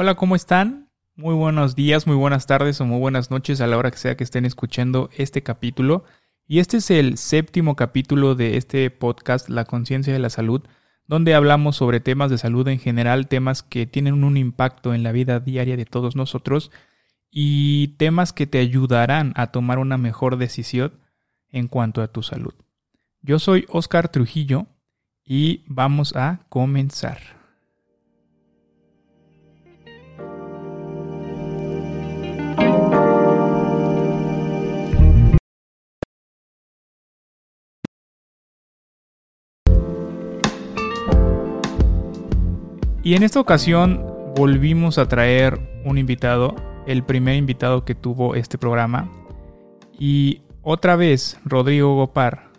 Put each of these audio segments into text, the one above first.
Hola, ¿cómo están? Muy buenos días, muy buenas tardes o muy buenas noches a la hora que sea que estén escuchando este capítulo. Y este es el séptimo capítulo de este podcast, La conciencia de la salud, donde hablamos sobre temas de salud en general, temas que tienen un impacto en la vida diaria de todos nosotros y temas que te ayudarán a tomar una mejor decisión en cuanto a tu salud. Yo soy Oscar Trujillo y vamos a comenzar. Y en esta ocasión volvimos a traer un invitado, el primer invitado que tuvo este programa. Y otra vez Rodrigo Gopar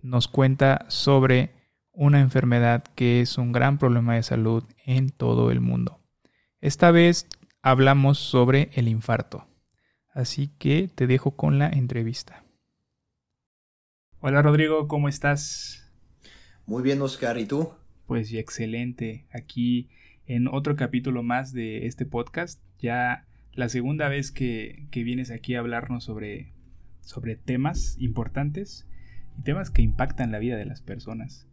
nos cuenta sobre una enfermedad que es un gran problema de salud en todo el mundo. Esta vez hablamos sobre el infarto. Así que te dejo con la entrevista. Hola Rodrigo, ¿cómo estás? Muy bien, Oscar, ¿y tú? Pues excelente. Aquí en otro capítulo más de este podcast. Ya la segunda vez que, vienes aquí a hablarnos sobre, sobre temas importantes y temas que impactan la vida de las personas.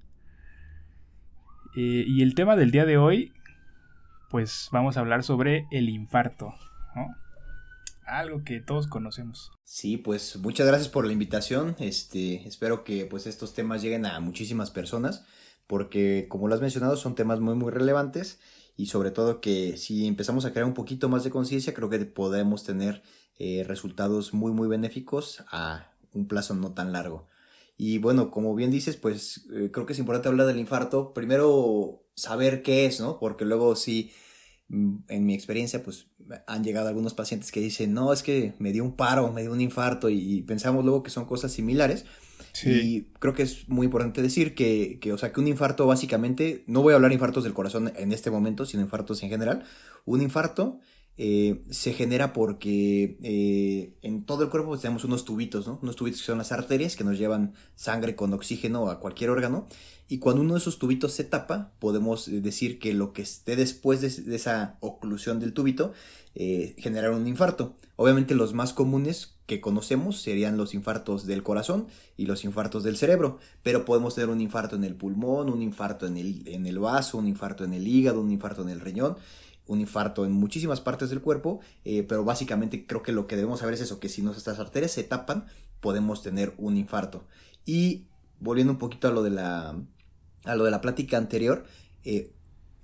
Eh, y el tema del día de hoy, pues vamos a hablar sobre el infarto, Algo que todos conocemos. Sí, pues muchas gracias por la invitación. Este, espero que pues estos temas lleguen a muchísimas personas porque como lo has mencionado son temas muy muy relevantes y sobre todo que si empezamos a crear un poquito más de conciencia creo que podemos tener eh, resultados muy muy benéficos a un plazo no tan largo. Y bueno, como bien dices, pues eh, creo que es importante hablar del infarto. Primero saber qué es, ¿no? Porque luego sí, mm, en mi experiencia, pues han llegado algunos pacientes que dicen, no, es que me dio un paro, me dio un infarto y pensamos luego que son cosas similares y creo que es muy importante decir que, que, o sea, que un infarto básicamente, no voy a hablar infartos del corazón en este momento, sino infartos en general. Un infarto eh, se genera porque eh, en todo el cuerpo tenemos unos tubitos, ¿no? Unos tubitos que son las arterias que nos llevan sangre con oxígeno a cualquier órgano. Y cuando uno de esos tubitos se tapa, podemos eh, decir que lo que esté después de, esa oclusión del tubito eh, generar un infarto. Obviamente los más comunes que conocemos serían los infartos del corazón y los infartos del cerebro, pero podemos tener un infarto en el pulmón, un infarto en el, en el vaso, un infarto en el hígado, un infarto en el riñón un infarto en muchísimas partes del cuerpo, eh, pero básicamente creo que lo que debemos saber es eso, que si nuestras arterias se tapan, podemos tener un infarto. Y volviendo un poquito a lo de la, a lo de la plática anterior, eh,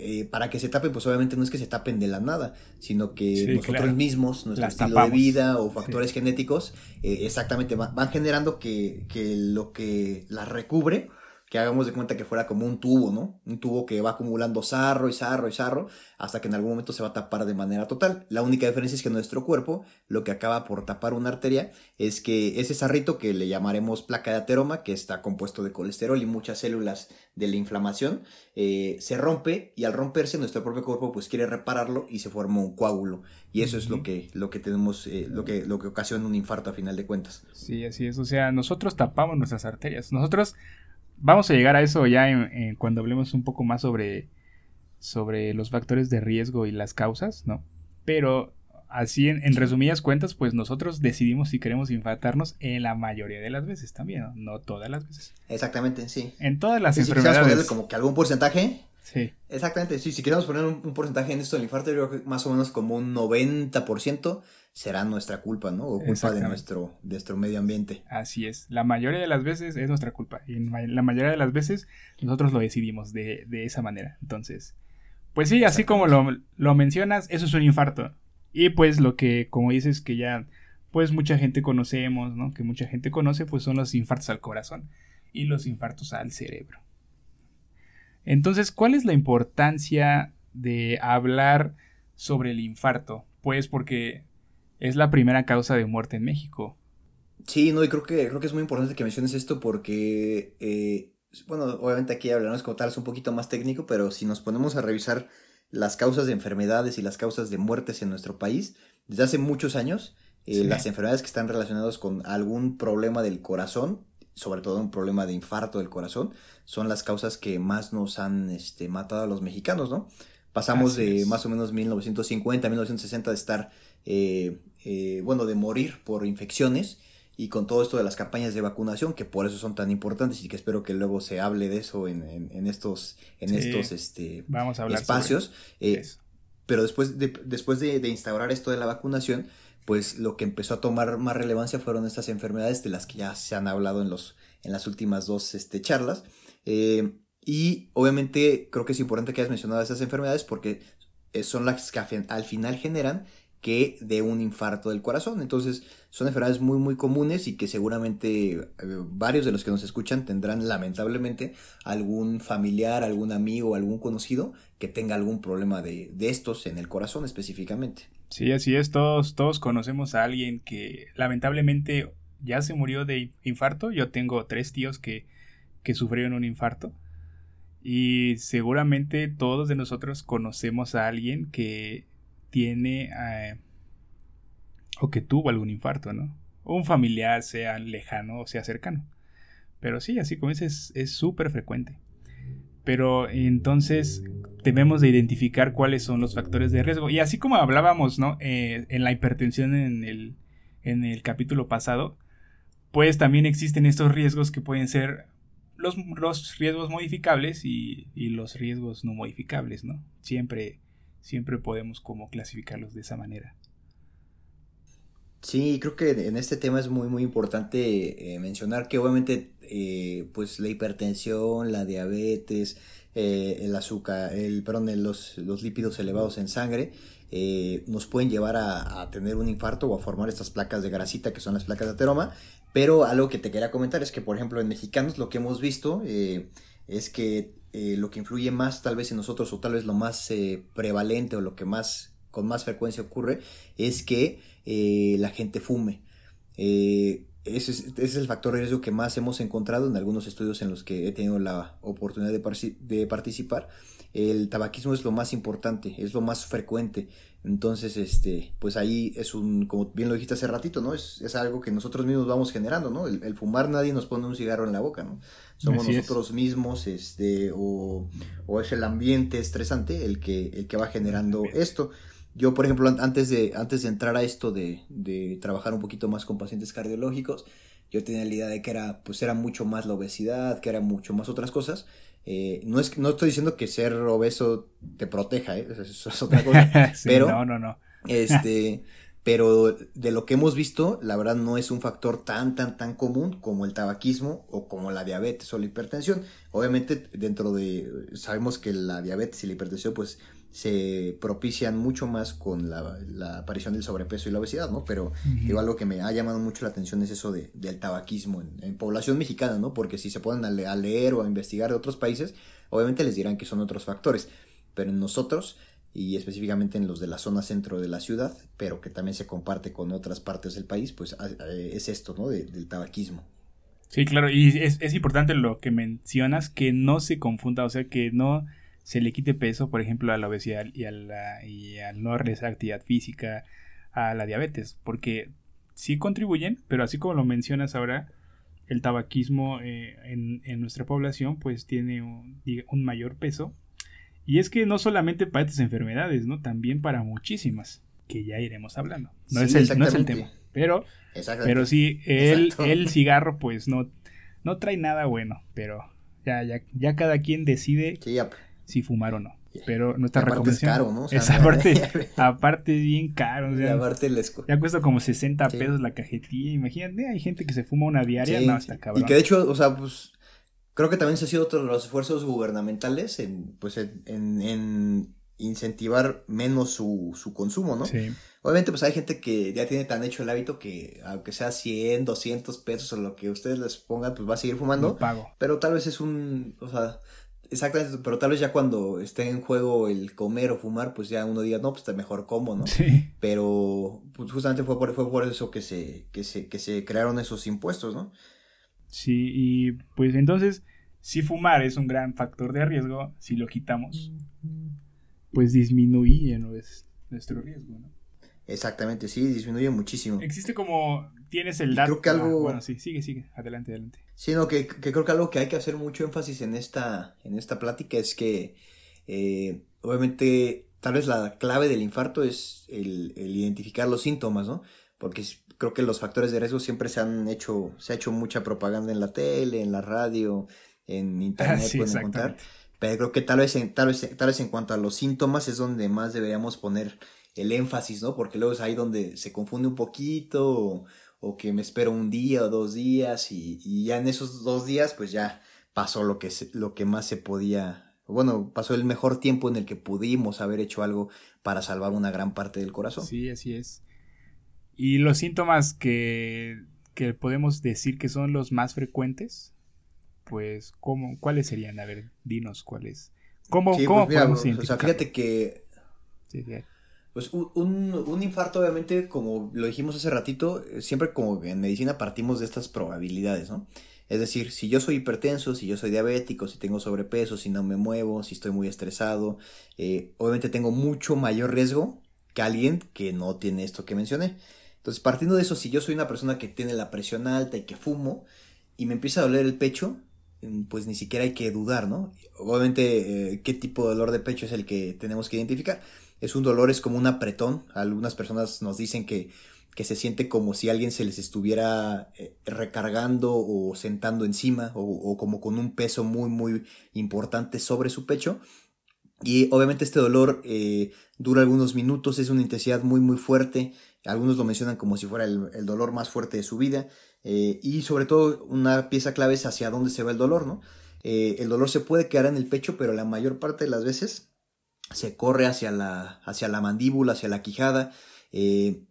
eh, para que se tapen, pues obviamente no es que se tapen de la nada, sino que nosotros mismos, nuestro estilo de vida o factores genéticos, exactamente van, van generando que, que, lo que las recubre que hagamos de cuenta que fuera como un tubo, ¿no? Un tubo que va acumulando sarro y sarro y sarro hasta que en algún momento se va a tapar de manera total. La única diferencia es que nuestro cuerpo lo que acaba por tapar una arteria es que ese sarrito que le llamaremos placa de ateroma, que está compuesto de colesterol y muchas células de la inflamación, eh, se rompe y al romperse nuestro propio cuerpo pues quiere repararlo y se forma un coágulo. Y eso es lo que, lo que tenemos, eh, lo, que, lo que ocasiona un infarto a final de cuentas. Sí, así es. O sea, nosotros tapamos nuestras arterias. Nosotros vamos a llegar a eso ya en, cuando hablemos un poco más sobre, sobre los factores de riesgo y las causas, ¿no? Pero así, en, resumidas cuentas, pues nosotros decidimos si queremos infartarnos en la mayoría de las veces también, ¿no? No todas las veces. Exactamente, sí. En todas las enfermedades. como que algún porcentaje. Sí. Exactamente, sí. Si queremos poner un, porcentaje en esto del infarto, yo creo que más o menos como un 90% será nuestra culpa, ¿no? O culpa de nuestro, de nuestro medio ambiente. Así es. La mayoría de las veces es nuestra culpa. Y la mayoría de las veces nosotros lo decidimos de, esa manera. Entonces, pues sí, así como lo, lo, mencionas, eso es un infarto. Y pues lo que, como dices, que ya, pues mucha gente conocemos, ¿no? Que mucha gente conoce, pues son los infartos al corazón y los infartos al cerebro. Entonces, ¿cuál es la importancia de hablar sobre el infarto? Pues porque es la primera causa de muerte en México. Sí, no, y creo que, creo que es muy importante que menciones esto porque, eh, bueno, obviamente aquí hablaremos como tal, es un poquito más técnico, pero si nos ponemos a revisar las causas de enfermedades y las causas de muertes en nuestro país, desde hace muchos años, eh, las enfermedades que están relacionadas con algún problema del corazón, sobre todo un problema de infarto del corazón, son las causas que más nos han este, matado a los mexicanos, ¿no? Pasamos de más o menos 1950, 1960 de estar, eh, eh, bueno, de morir por infecciones y con todo esto de las campañas de vacunación, que por eso son tan importantes y que espero que luego se hable de eso en, estos, en estos este, Vamos a espacios. Eh, pero después, de, después de, instaurar esto de la vacunación, pues lo que empezó a tomar más relevancia fueron estas enfermedades de las que ya se han hablado en, los, en las últimas dos este, charlas. Eh, y obviamente creo que es importante que hayas mencionado esas enfermedades porque eh, son las que al final generan que de un infarto del corazón. Entonces, son enfermedades muy, muy comunes y que seguramente eh, varios de los que nos escuchan tendrán lamentablemente algún familiar, algún amigo, algún conocido que tenga algún problema de, estos en el corazón específicamente. Sí, así es. Todos, todos conocemos a alguien que lamentablemente ya se murió de infarto. Yo tengo tres tíos que, que sufrieron un infarto. Y seguramente todos de nosotros conocemos a alguien que tiene eh, o que tuvo algún infarto, ¿no? Un familiar, sea lejano o sea cercano. Pero sí, así como es, es súper frecuente. Pero entonces debemos de identificar cuáles son los factores de riesgo. Y así como hablábamos, ¿no? Eh, en la hipertensión en el, en el capítulo pasado, pues también existen estos riesgos que pueden ser los, los riesgos modificables y, y, los riesgos no modificables, ¿no? Siempre siempre podemos como clasificarlos de esa manera. Sí, creo que en este tema es muy muy importante eh, mencionar que obviamente eh, pues la hipertensión, la diabetes, eh, el azúcar, el perdón, los, los lípidos elevados en sangre nos pueden llevar a, a, tener un infarto o a formar estas placas de grasita que son las placas de ateroma. Pero algo que te quería comentar es que por ejemplo en mexicanos lo que hemos visto es que lo que influye más tal vez en nosotros o tal vez lo más prevalente o lo que más con más frecuencia ocurre es que eh, la gente fume. Ese es, el factor de riesgo que más hemos encontrado en algunos estudios en los que he tenido la oportunidad de, de participar el tabaquismo es lo más importante, es lo más frecuente. Entonces, este, pues ahí es un, como bien lo dijiste hace ratito, ¿no? Es, es algo que nosotros mismos vamos generando, ¿no? El, fumar nadie nos pone un cigarro en la boca, ¿no? Somos nosotros mismos, este, o, o, es el ambiente estresante el que, el que va generando esto. Yo, por ejemplo, antes de, antes de entrar a esto de, de trabajar un poquito más con pacientes cardiológicos, yo tenía la idea de que era, pues era mucho más la obesidad, que era mucho más otras cosas, eh, no, es, no estoy diciendo que ser obeso te proteja, ¿eh? eso es otra cosa. pero, no, no, no. este, pero de lo que hemos visto, la verdad no es un factor tan, tan, tan común como el tabaquismo o como la diabetes o la hipertensión. Obviamente, dentro de, sabemos que la diabetes y la hipertensión, pues se propician mucho más con la, aparición del sobrepeso y la obesidad, ¿no? Pero algo que me ha llamado mucho la atención es eso de, del tabaquismo en, población mexicana, ¿no? Porque si se ponen a, leer o a investigar de otros países, obviamente les dirán que son otros factores, pero en nosotros y específicamente en los de la zona centro de la ciudad, pero que también se comparte con otras partes del país, pues es esto, ¿no? del tabaquismo. Sí, claro, y es, es importante lo que mencionas, que no se confunda, o sea, que no se le quite peso, por ejemplo, a la obesidad y a, la, y a no realizar actividad física, a la diabetes, porque sí contribuyen, pero así como lo mencionas ahora, el tabaquismo eh, en, nuestra población pues tiene un, mayor peso. Y es que no solamente para estas enfermedades, ¿no? También para muchísimas, que ya iremos hablando. No, es, el, no es el tema. Pero, pero sí, el, el cigarro pues no, no trae nada bueno, pero ya, ya, ya cada quien decide si fumar o no. Pero nuestra recomendación. Es caro, ¿no? esa parte, aparte es bien caro. Ya cuesta como 60 pesos la cajetilla. Imagínate, hay gente que se fuma una diaria. No, está cabrón. Y que de hecho, o sea, pues. Creo que también se ha sido otro de los esfuerzos gubernamentales en, pues, en, incentivar menos su, su consumo, ¿no? Sí. Obviamente, pues hay gente que ya tiene tan hecho el hábito que, aunque sea 100, 200 pesos o lo que ustedes les pongan, pues va a seguir fumando. pago. Pero tal vez es un, o sea, Exactamente, pero tal vez ya cuando esté en juego el comer o fumar, pues ya uno diga, no, pues está mejor como, ¿no? Sí. Pero pues justamente fue por, fue por eso que se, que, se, que se crearon esos impuestos, ¿no? Sí, y pues entonces, si fumar es un gran factor de riesgo, si lo quitamos, pues disminuye nuestro riesgo, ¿no? Exactamente, sí, disminuye muchísimo. Existe como, tienes el dato. Creo que algo... bueno, sí, sigue, sigue, adelante, adelante. Sí, no, que, creo que algo que hay que hacer mucho énfasis en esta, en esta plática es que eh, obviamente, tal vez la clave del infarto es el, identificar los síntomas, ¿no? Porque creo que los factores de riesgo siempre se han hecho, se ha hecho mucha propaganda en la tele, en la radio, en internet, ah, pueden encontrar. Pero creo que tal vez, en, tal, vez, tal vez en cuanto a los síntomas es donde más deberíamos poner el énfasis, ¿no? Porque luego es ahí donde se confunde un poquito o, que me espero un día o dos días y, ya en esos dos días pues ya pasó lo que, lo que más se podía, bueno, pasó el mejor tiempo en el que pudimos haber hecho algo para salvar una gran parte del corazón. Sí, así es. Y los síntomas que, que podemos decir que son los más frecuentes, pues, ¿cómo, ¿cuáles serían? A ver, dinos cuáles. ¿Cómo, ¿cómo pues podemos O sea, fíjate que... Sí, sí. Pues un, un, infarto, obviamente, como lo dijimos hace ratito, eh, siempre como en medicina partimos de estas probabilidades, ¿no? Es decir, si yo soy hipertenso, si yo soy diabético, si tengo sobrepeso, si no me muevo, si estoy muy estresado, eh, obviamente tengo mucho mayor riesgo que alguien que no tiene esto que mencioné. Entonces, partiendo de eso, si yo soy una persona que tiene la presión alta y que fumo y me empieza a doler el pecho, mm, pues ni siquiera hay que dudar, ¿no? Obviamente, eh, qué tipo de dolor de pecho es el que tenemos que identificar es un dolor, es como un apretón. Algunas personas nos dicen que, que se siente como si alguien se les estuviera eh, recargando o sentando encima o, como con un peso muy muy importante sobre su pecho. Y obviamente este dolor eh, dura algunos minutos, es una intensidad muy muy fuerte. Algunos lo mencionan como si fuera el, dolor más fuerte de su vida. Eh, y sobre todo una pieza clave es hacia dónde se va el dolor, ¿no? el dolor se puede quedar en el pecho, pero la mayor parte de las veces se corre hacia la, hacia la mandíbula, hacia la quijada eh,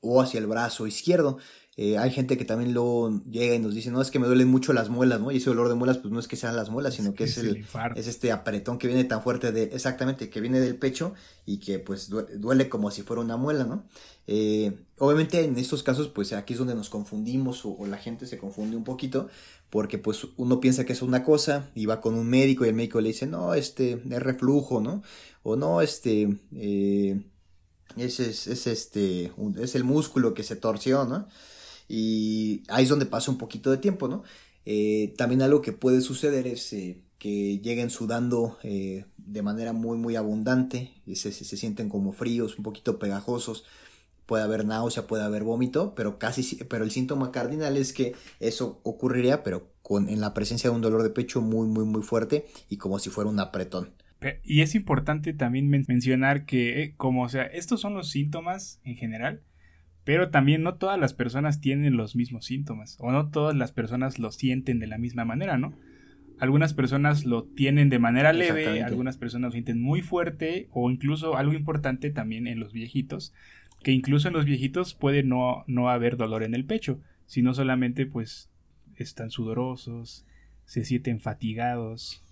o hacia el brazo izquierdo. Eh, hay gente que también luego llega y nos dice, no, es que me duelen mucho las muelas, ¿no? Y ese dolor de muelas, pues no es que sean las muelas, sino que es, el, es este apretón que viene tan fuerte de, exactamente, que viene del pecho y que pues duele como si fuera una muela, ¿no? Eh, obviamente en estos casos, pues aquí es donde nos confundimos o, la gente se confunde un poquito, porque pues uno piensa que es una cosa y va con un médico y el médico le dice, no, este, es reflujo, ¿no? O no, este, eh, es, es, este, es el músculo que se torció, ¿no? Y ahí es donde pasa un poquito de tiempo, ¿no? Eh, también algo que puede suceder es eh, que lleguen sudando de manera muy muy abundante y se, se, sienten como fríos, un poquito pegajosos. Puede haber náusea, puede haber vómito, pero casi pero el síntoma cardinal es que eso ocurriría, pero con en la presencia de un dolor de pecho muy muy muy fuerte y como si fuera un apretón. Y es importante también mencionar que como o sea, estos son los síntomas en general, pero también no todas las personas tienen los mismos síntomas o no todas las personas lo sienten de la misma manera, ¿no? Algunas personas lo tienen de manera leve, algunas personas lo sienten muy fuerte o incluso algo importante también en los viejitos, que incluso en los viejitos puede no, no haber dolor en el pecho, sino solamente pues están sudorosos, se sienten fatigados.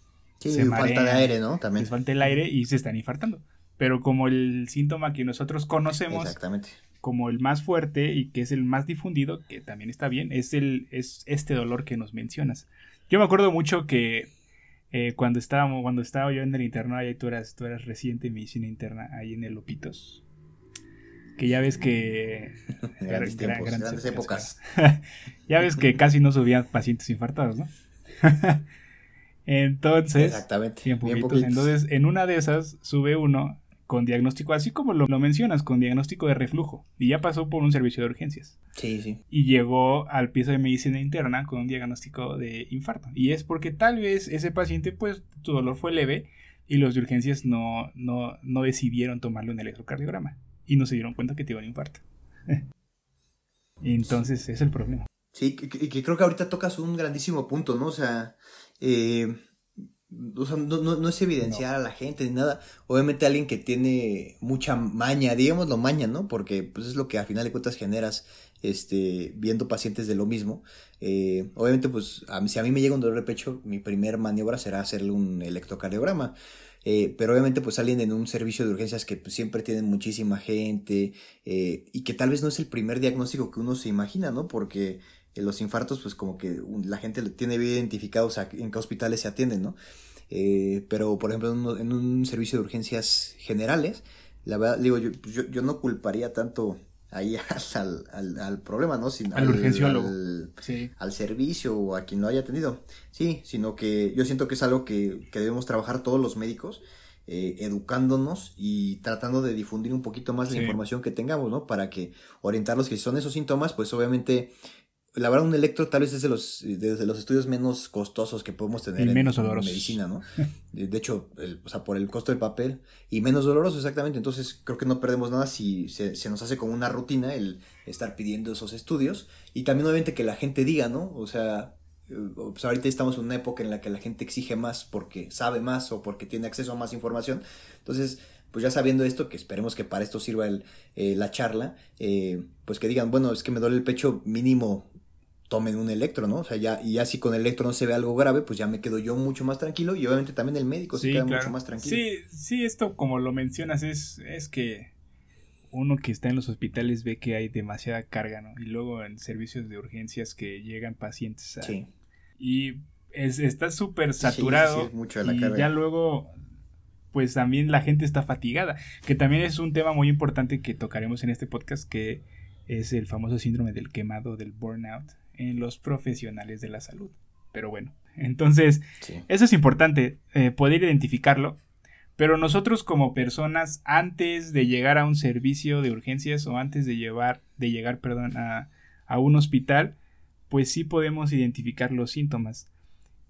Sí, se falta de aire, ¿no? También. Les falta el aire y se están infartando. Pero como el síntoma que nosotros conocemos Exactamente como el más fuerte y que es el más difundido, que también está bien, es, el, es este dolor que nos mencionas. Yo me acuerdo mucho que eh, cuando, estábamos, cuando estaba yo en el interno, ahí tú eras, tú eras reciente en medicina interna, ahí en el Lopitos. Que ya ves que... grandes, grandes, épocas. ya ves que casi no subían pacientes infartados, ¿no? Entonces, Exactamente. Entonces, en una de esas sube uno con diagnóstico, así como lo, mencionas, con diagnóstico de reflujo. Y ya pasó por un servicio de urgencias. Sí, sí. Y llegó al piso de medicina interna con un diagnóstico de infarto. Y es porque tal vez ese paciente, pues, tu dolor fue leve y los de urgencias no, no, no decidieron tomarle un electrocardiograma. Y no se dieron cuenta que te un infarto. Entonces, es el problema. Sí, y que, creo que ahorita tocas un grandísimo punto, ¿no? O sea, eh, o sea, no, no, es evidenciar a la gente ni nada. Obviamente alguien que tiene mucha maña, digámoslo maña, ¿no? Porque pues es lo que a final de cuentas generas este, viendo pacientes de lo mismo. Eh, obviamente, pues a si a mí me llega un dolor de pecho, mi primer maniobra será hacerle un electrocardiograma. Eh, pero obviamente pues alguien en un servicio de urgencias que pues, siempre tienen muchísima gente eh, y que tal vez no es el primer diagnóstico que uno se imagina, ¿no? Porque los infartos, pues como que la gente tiene bien identificados en qué hospitales se atienden, ¿no? Eh, pero, por ejemplo, en un, servicio de urgencias generales, la verdad, digo, yo, yo, no culparía tanto ahí al, al, problema, ¿no? Sino al, urgenciólogo. Al, servicio o a quien lo haya atendido. Sí, sino que yo siento que es algo que, que debemos trabajar todos los médicos eh, educándonos y tratando de difundir un poquito más la información que tengamos, ¿no? Para que orientarlos que si son esos síntomas, pues obviamente la verdad, un electro tal vez es de los, de los estudios menos costosos que podemos tener en, medicina, ¿no? De, hecho, o sea, por el costo del papel y menos doloroso, exactamente. Entonces, creo que no perdemos nada si se, nos hace como una rutina el estar pidiendo esos estudios. Y también, obviamente, que la gente diga, ¿no? O sea, eh, pues ahorita estamos en una época en la que la gente exige más porque sabe más o porque tiene acceso a más información. Entonces, pues ya sabiendo esto, que esperemos que para esto sirva el, eh, la charla, eh, pues que digan, bueno, es que me duele el pecho mínimo tomen un electro, ¿no? O sea, ya, y ya si con el electro no se ve algo grave, pues ya me quedo yo mucho más tranquilo y obviamente también el médico se queda mucho más tranquilo. Sí, sí, esto como lo mencionas es, es que uno que está en los hospitales ve que hay demasiada carga, ¿no? Y luego en servicios de urgencias que llegan pacientes. sí. Y es, está súper saturado. Sí, mucho la y ya luego, pues también la gente está fatigada. Que también es un tema muy importante que tocaremos en este podcast, que es el famoso síndrome del quemado, del burnout en los profesionales de la salud. Pero bueno, entonces eso es importante, eh, poder identificarlo. Pero nosotros como personas, antes de llegar a un servicio de urgencias o antes de, llevar, de llegar perdón, a, a un hospital, pues sí podemos identificar los síntomas.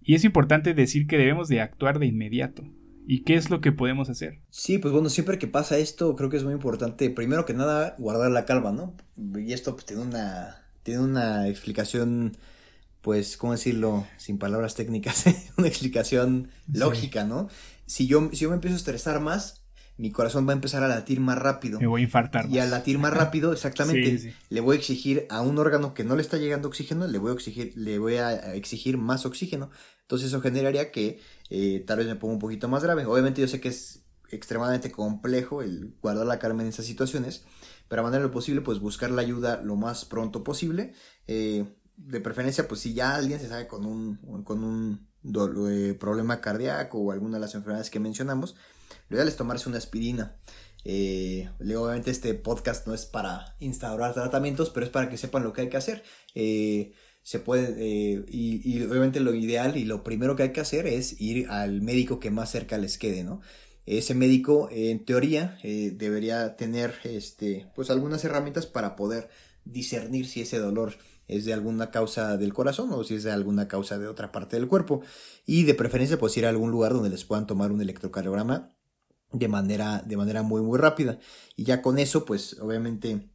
Y es importante decir que debemos de actuar de inmediato. ¿Y qué es lo que podemos hacer? Sí, pues bueno, siempre que pasa esto, creo que es muy importante, primero que nada, guardar la calma, ¿no? Y esto pues, tiene una tiene una explicación, pues, ¿cómo decirlo? Sin palabras técnicas, una explicación lógica, ¿no? Si yo, si yo me empiezo a estresar más, mi corazón va a empezar a latir más rápido. Me voy a infartar. Y al latir más rápido, exactamente, le voy a exigir a un órgano que no le está llegando oxígeno, le voy a exigir, le voy a exigir más oxígeno. Entonces eso generaría que eh, tal vez me ponga un poquito más grave. Obviamente yo sé que es extremadamente complejo el guardar la calma en esas situaciones, pero a manera de lo posible, pues buscar la ayuda lo más pronto posible. Eh, de preferencia, pues si ya alguien se sabe con un, con un eh, problema cardíaco o alguna de las enfermedades que mencionamos, lo ideal es tomarse una aspirina. Eh, obviamente este podcast no es para instaurar tratamientos, pero es para que sepan lo que hay que hacer. se puede, y, y, obviamente lo ideal y lo primero que hay que hacer es ir al médico que más cerca les quede, ¿no? Ese médico en teoría eh, debería tener este pues algunas herramientas para poder discernir si ese dolor es de alguna causa del corazón o si es de alguna causa de otra parte del cuerpo. Y de preferencia pues ir a algún lugar donde les puedan tomar un electrocardiograma de manera de manera muy muy rápida. Y ya con eso pues obviamente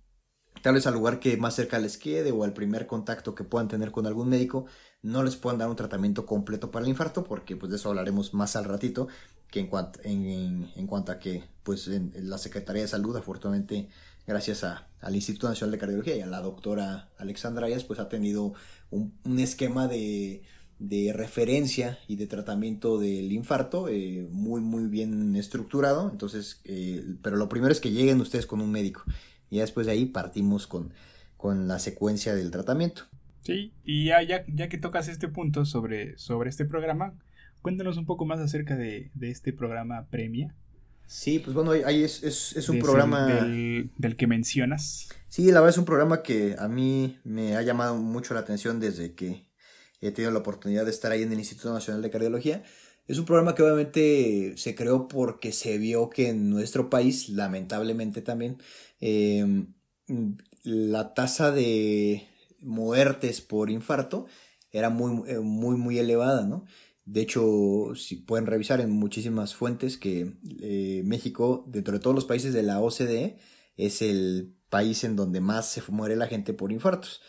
tal vez al lugar que más cerca les quede o al primer contacto que puedan tener con algún médico no les puedan dar un tratamiento completo para el infarto porque pues de eso hablaremos más al ratito que en cuanto, en, en, cuanto a que pues en, la Secretaría de Salud afortunadamente gracias a, al Instituto Nacional de Cardiología y a la doctora Alexandra Ayas pues ha tenido un, esquema de, de, referencia y de tratamiento del infarto eh, muy muy bien estructurado. Entonces eh, pero lo primero es que lleguen ustedes con un médico. Y después de ahí partimos con, con la secuencia del tratamiento sí y ya, ya, ya que tocas este punto sobre, sobre este programa Cuéntanos un poco más acerca de, este programa Premia. Sí, pues bueno, ahí es, es, un programa... Del, que mencionas. Sí, la verdad es un programa que a mí me ha llamado mucho la atención desde que he tenido la oportunidad de estar ahí en el Instituto Nacional de Cardiología. Es un programa que obviamente se creó porque se vio que en nuestro país, lamentablemente también, em, la tasa de muertes por infarto era muy, eh, muy, muy elevada, ¿no? De hecho, si pueden revisar en muchísimas fuentes que eh, México, dentro de todos los países de la OCDE, es el país en donde más se muere la gente por infartos.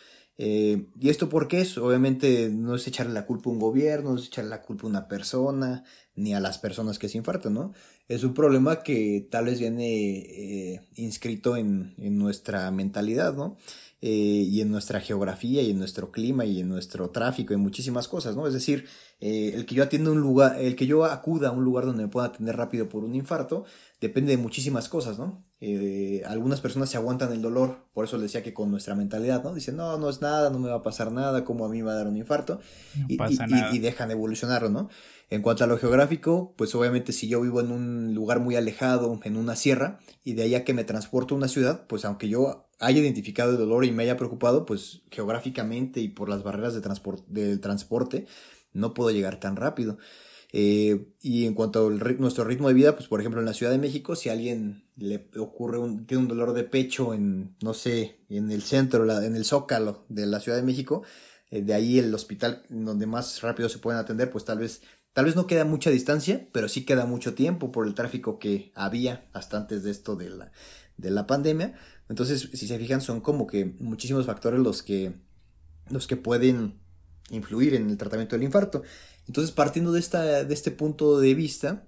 Eh, ¿Y esto por qué es? Obviamente no es echarle la culpa a un gobierno, no es echarle la culpa a una persona, ni a las personas que se infartan, ¿no? Es un problema que tal vez viene eh, inscrito en, en, nuestra mentalidad, ¿no? Eh, y en nuestra geografía y en nuestro clima y en nuestro tráfico y muchísimas cosas, ¿no? Es decir, eh, el que yo atienda un lugar, el que yo acuda a un lugar donde me pueda atender rápido por un infarto, depende de muchísimas cosas, ¿no? Eh, algunas personas se aguantan el dolor, por eso les decía que con nuestra mentalidad, ¿no? Dicen, no, no es nada, no me va a pasar nada, como a mí me va a dar un infarto, y, y, dejan de evolucionarlo, ¿no? En cuanto a lo geográfico, pues obviamente si yo vivo en un lugar muy alejado, en una sierra, y de ahí a que me transporto a una ciudad, pues aunque yo haya identificado el dolor y me haya preocupado, pues geográficamente y por las barreras de del transporte, no puedo llegar tan rápido. Eh, y en cuanto a nuestro ritmo de vida, pues por ejemplo en la Ciudad de México, si alguien le ocurre un, tiene un dolor de pecho en, no sé, en el centro, en el zócalo de la Ciudad de México, eh, de ahí el hospital donde más rápido se pueden atender, pues tal vez, tal vez no queda mucha distancia, pero sí queda mucho tiempo por el tráfico que había hasta antes de esto de la, de la pandemia. Entonces, si se fijan, son como que muchísimos factores los que, los que pueden influir en el tratamiento del infarto. Entonces, partiendo de, esta, de este punto de vista,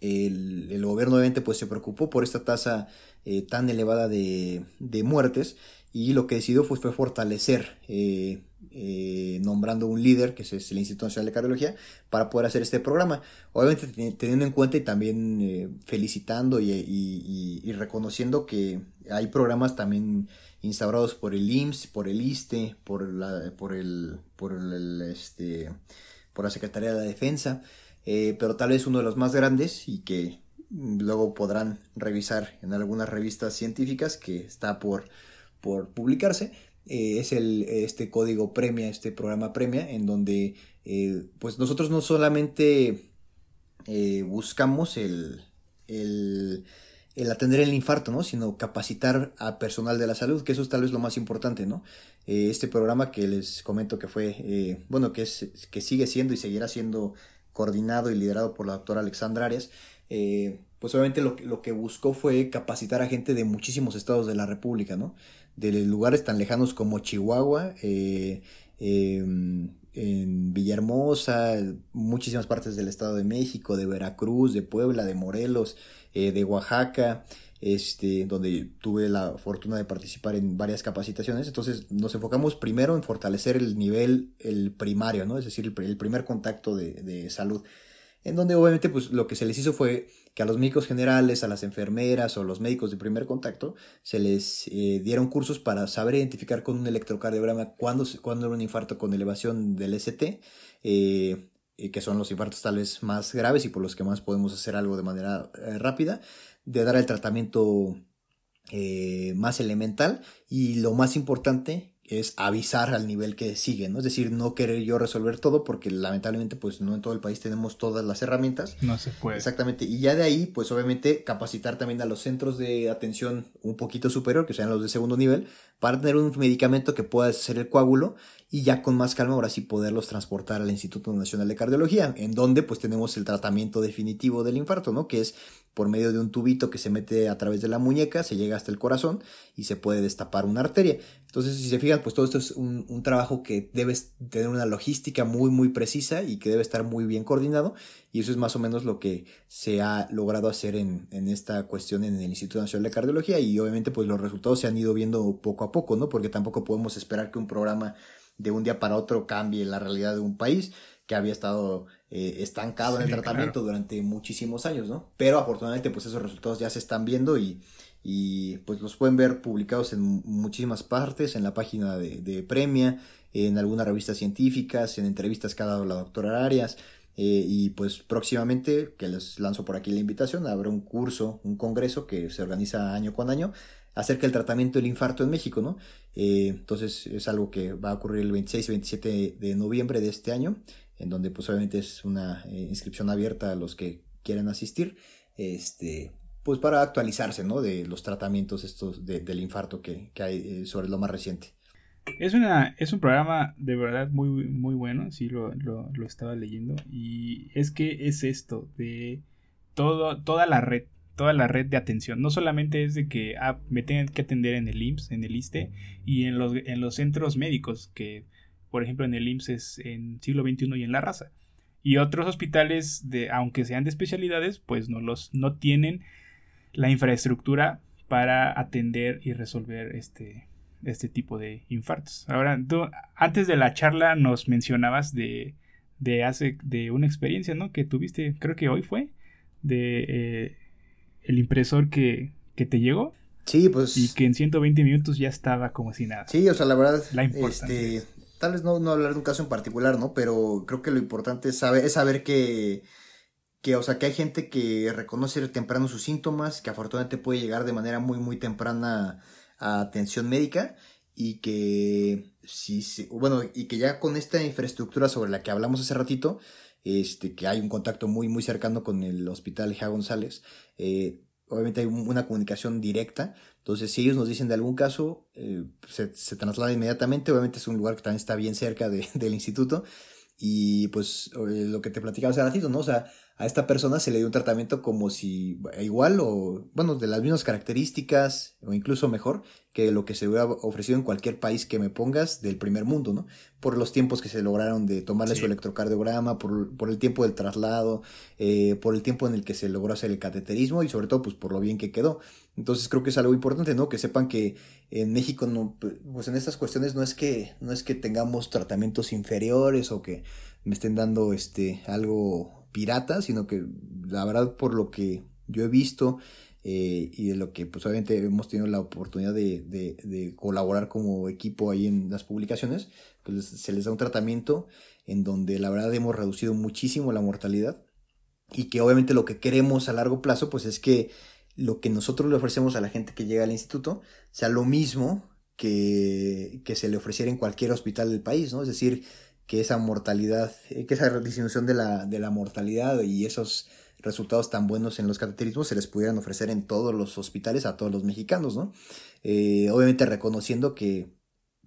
el, el, gobierno obviamente pues se preocupó por esta tasa eh, tan elevada de, de, muertes y lo que decidió fue fortalecer eh, eh, nombrando un líder, que es el Instituto Nacional de Cardiología, para poder hacer este programa. Obviamente teniendo en cuenta y también eh, felicitando y, reconociendo que hay programas también instaurados por el IMSS, por el ISTE, por la, el, por el, este, por la Secretaría de la Defensa, eh, pero tal vez uno de los más grandes y que luego podrán revisar en algunas revistas científicas que está por publicarse, eh, es el, este código premia, este programa premia, en donde eh, pues nosotros no solamente eh, buscamos el, el, atender el infarto, ¿no? sino capacitar a personal de la salud, que eso es tal vez lo más importante, ¿no? este programa que les comento que fue, bueno, que, es, que sigue siendo y seguirá siendo coordinado y liderado por la doctora Alexandra Arias, pues obviamente lo, lo, que buscó fue capacitar a gente de muchísimos estados de la República, ¿no? De lugares tan lejanos como Chihuahua, eh, em, en Villahermosa, muchísimas partes del Estado de México, de Veracruz, de Puebla, de Morelos, eh, de Oaxaca, este, donde tuve la fortuna de participar en varias capacitaciones. Entonces nos enfocamos primero en fortalecer el nivel, el primario, ¿no? Es decir, el, primer contacto de, de salud en donde obviamente pues lo que se les hizo fue que a los médicos generales, a las enfermeras o los médicos de primer contacto se les eh, dieron cursos para saber identificar con un electrocardiograma cuándo, cuándo era un infarto con elevación del ST, eh, que son los infartos tal vez más graves y por los que más podemos hacer algo de manera eh, rápida, de dar el tratamiento más elemental y lo más importante es avisar al nivel que sigue, ¿no? Es decir, no querer yo resolver todo porque lamentablemente pues no en todo el país tenemos todas las herramientas. No se puede. Exactamente. Y ya de ahí pues obviamente capacitar también a los centros de atención un poquito superior, que sean los de segundo nivel, para tener un medicamento que pueda hacer el coágulo y ya con más calma ahora sí poderlos transportar al Instituto Nacional de Cardiología, en donde pues tenemos el tratamiento definitivo del infarto, ¿no? Que es por medio de un tubito que se mete a través de la muñeca, se llega hasta el corazón y se puede destapar una arteria. Entonces, si se fijan, pues todo esto es un, trabajo que debe tener una logística muy, muy precisa y que debe estar muy bien coordinado. Y eso es más o menos lo que se ha logrado hacer en, en esta cuestión en el Instituto Nacional de Cardiología. Y obviamente, pues los resultados se han ido viendo poco a poco, ¿no? Porque tampoco podemos esperar que un programa de un día para otro cambie la realidad de un país que había estado eh, estancado en el tratamiento durante muchísimos años, ¿no? Pero afortunadamente pues esos resultados ya se están viendo y, y pues los pueden ver publicados en muchísimas partes, en la página de, de Premia, en algunas revistas científicas, en entrevistas que ha dado la doctora Arias, eh, y pues próximamente, que les lanzo por aquí la invitación, habrá un curso, un congreso que se organiza año con año acerca del tratamiento del infarto en México, ¿no? Eh, entonces es algo que va a ocurrir el 26 y 27 de noviembre de este año, en donde pues obviamente es una eh, inscripción abierta a los que quieran asistir, este, pues para actualizarse, ¿no? De los tratamientos estos del infarto que, que hay eh, sobre lo más reciente. Es, una, es un programa de verdad muy, muy bueno, sí lo, lo, lo estaba leyendo, y es que es esto, de todo, toda la red toda la red de atención. No solamente es de que ah, me tengan que atender en el IMSS, en el ISTE y en los, en los centros médicos, que por ejemplo en el IMSS es en siglo XXI y en la raza. Y otros hospitales, de, aunque sean de especialidades, pues no, los, no tienen la infraestructura para atender y resolver este, este tipo de infartos. Ahora, tú, antes de la charla nos mencionabas de, de, hace, de una experiencia, ¿no? Que tuviste, creo que hoy fue, de eh, el impresor que, que te llegó. Sí, pues. Y que en 120 minutos ya estaba como si nada. Sí, o sea, la verdad, la este, tal vez no, no hablar de un caso en particular, ¿no? Pero creo que lo importante es saber, es saber que, que, o sea, que hay gente que reconoce temprano sus síntomas, que afortunadamente puede llegar de manera muy, muy temprana a atención médica y que sí, sí, bueno, y que ya con esta infraestructura sobre la que hablamos hace ratito, este, que hay un contacto muy, muy cercano con el hospital Gea González, eh, obviamente hay una comunicación directa. Entonces, si ellos nos dicen de algún caso, eh, se, traslada inmediatamente. Obviamente es un lugar que también está bien cerca de, del instituto. Y pues lo que te platicaba hace ratito, ¿no? O sea, a esta persona se le dio un tratamiento como si igual o, bueno, de las mismas características o incluso mejor que lo que se hubiera ofrecido en cualquier país que me pongas del primer mundo, ¿no? Por los tiempos que se lograron de tomarle su electrocardiograma, por, por, el tiempo del traslado, eh, por el tiempo en el que se logró hacer el cateterismo y sobre todo pues por lo bien que quedó. Entonces creo que es algo importante, ¿no? Que sepan que en México no, pues en estas cuestiones no es que, no es que tengamos tratamientos inferiores o que me estén dando este algo pirata, sino que la verdad por lo que yo he visto eh, y de lo que pues obviamente hemos tenido la oportunidad de, de, colaborar como equipo ahí en las publicaciones, pues se les da un tratamiento en donde la verdad hemos reducido muchísimo la mortalidad y que obviamente lo que queremos a largo plazo pues es que lo que nosotros le ofrecemos a la gente que llega al instituto sea lo mismo que, que se le ofreciera en cualquier hospital del país, ¿no? Es decir, que esa mortalidad, eh, que esa disminución de la, de la mortalidad y esos resultados tan buenos en los cateterismos se les pudieran ofrecer en todos los hospitales a todos los mexicanos, ¿no? Eh, obviamente reconociendo que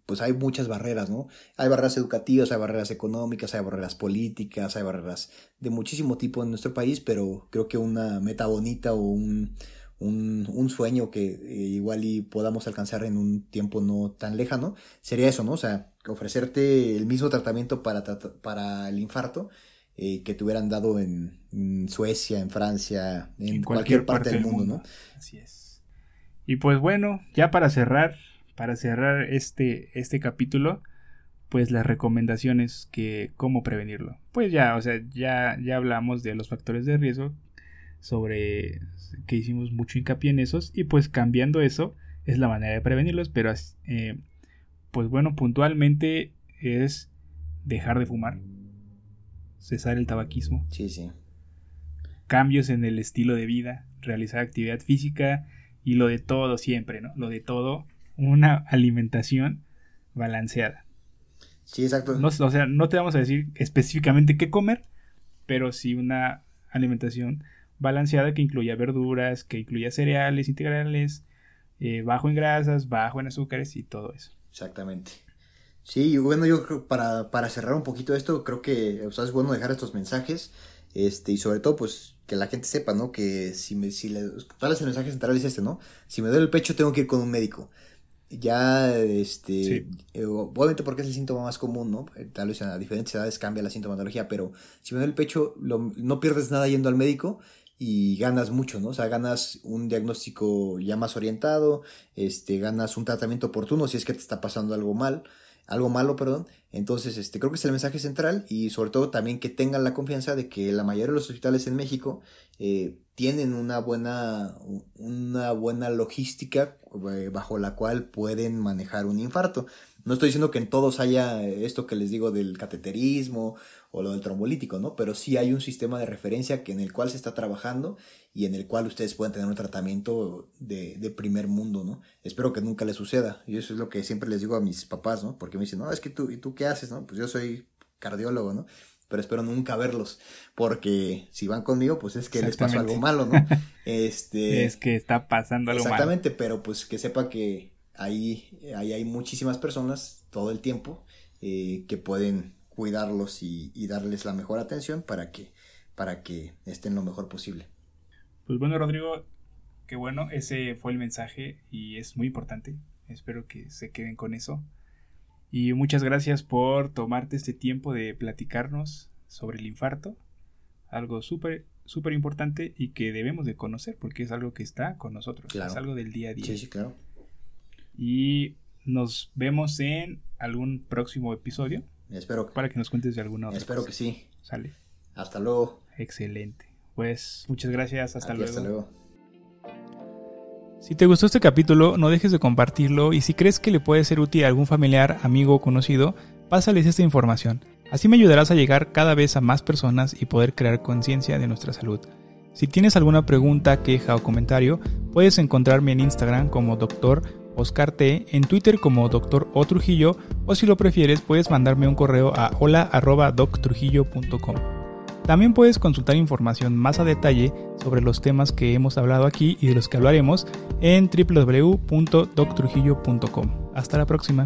pues hay muchas barreras, ¿no? Hay barreras educativas, hay barreras económicas, hay barreras políticas, hay barreras de muchísimo tipo en nuestro país, pero creo que una meta bonita o un, un, un sueño que eh, igual y podamos alcanzar en un tiempo no tan lejano, sería eso, ¿no? O sea, ofrecerte el mismo tratamiento para, para el infarto eh, que te hubieran dado en, Suecia, en Francia, en, cualquier, parte, del mundo, ¿no? Así es. Y pues bueno, ya para cerrar, para cerrar este, este capítulo, pues las recomendaciones que cómo prevenirlo. Pues ya, o sea, ya, ya hablamos de los factores de riesgo sobre que hicimos mucho hincapié en esos y pues cambiando eso es la manera de prevenirlos, pero eh, pues bueno, puntualmente es dejar de fumar, cesar el tabaquismo. Sí, sí. Cambios en el estilo de vida, realizar actividad física y lo de todo siempre, ¿no? Lo de todo, una alimentación balanceada. Sí, exacto. No, o sea, no te vamos a decir específicamente qué comer, pero sí una alimentación balanceada que incluya verduras, que incluya cereales integrales, eh, bajo en grasas, bajo en azúcares y todo eso. Exactamente. Sí, bueno, yo creo para, para cerrar un poquito esto, creo que o sea, es bueno dejar estos mensajes. Este, y sobre todo, pues, que la gente sepa, ¿no? Que si me, si le, ¿cuál es el mensaje central? Es este, ¿no? Si me duele el pecho, tengo que ir con un médico. Ya, este, eh, obviamente porque es el síntoma más común, ¿no? Eh, tal vez a diferentes edades cambia la sintomatología, pero si me duele el pecho, no pierdes nada yendo al médico y ganas mucho, ¿no? O sea, ganas un diagnóstico ya más orientado, este, ganas un tratamiento oportuno si es que te está pasando algo mal, algo malo, perdón. Entonces, este, creo que es el mensaje central y sobre todo también que tengan la confianza de que la mayoría de los hospitales en México eh, tienen una buena, una buena logística eh, bajo la cual pueden manejar un infarto. No estoy diciendo que en todos haya esto que les digo del cateterismo o lo del trombolítico, ¿no? Pero sí hay un sistema de referencia que en el cual se está trabajando y en el cual ustedes pueden tener un tratamiento de, de primer mundo, ¿no? Espero que nunca les suceda. Y eso es lo que siempre les digo a mis papás, ¿no? Porque me dicen, no, es que tú, ¿y tú qué haces, no? Pues yo soy cardiólogo, ¿no? Pero espero nunca verlos, porque si van conmigo, pues es que les pasó algo malo, ¿no? Este... es que está pasando algo malo. Exactamente, pero pues que sepa que ahí, ahí hay muchísimas personas todo el tiempo eh, que pueden cuidarlos y, darles la mejor atención para que, para que estén lo mejor posible. Pues bueno, Rodrigo, qué bueno, ese fue el mensaje y es muy importante. Espero que se queden con eso. Y muchas gracias por tomarte este tiempo de platicarnos sobre el infarto. Algo súper, súper importante y que debemos de conocer porque es algo que está con nosotros. Es algo del día a día. Sí, sí, claro. Y nos vemos en algún próximo episodio. Espero Para que nos cuentes de alguna otra Espero que sí. Sale. Hasta luego. Excelente. Pues muchas gracias. Hasta luego. Hasta luego. Si te gustó este capítulo, no dejes de compartirlo y si crees que le puede ser útil a algún familiar, amigo o conocido, pásales esta información. Así me ayudarás a llegar cada vez a más personas y poder crear conciencia de nuestra salud. Si tienes alguna pregunta, queja o comentario, puedes encontrarme en Instagram como doctor Oscar T, en Twitter como Dr. O Trujillo o si lo prefieres puedes mandarme un correo a hola.doctrujillo.com. También puedes consultar información más a detalle sobre los temas que hemos hablado aquí y de los que hablaremos en www.doctrujillo.com. Hasta la próxima.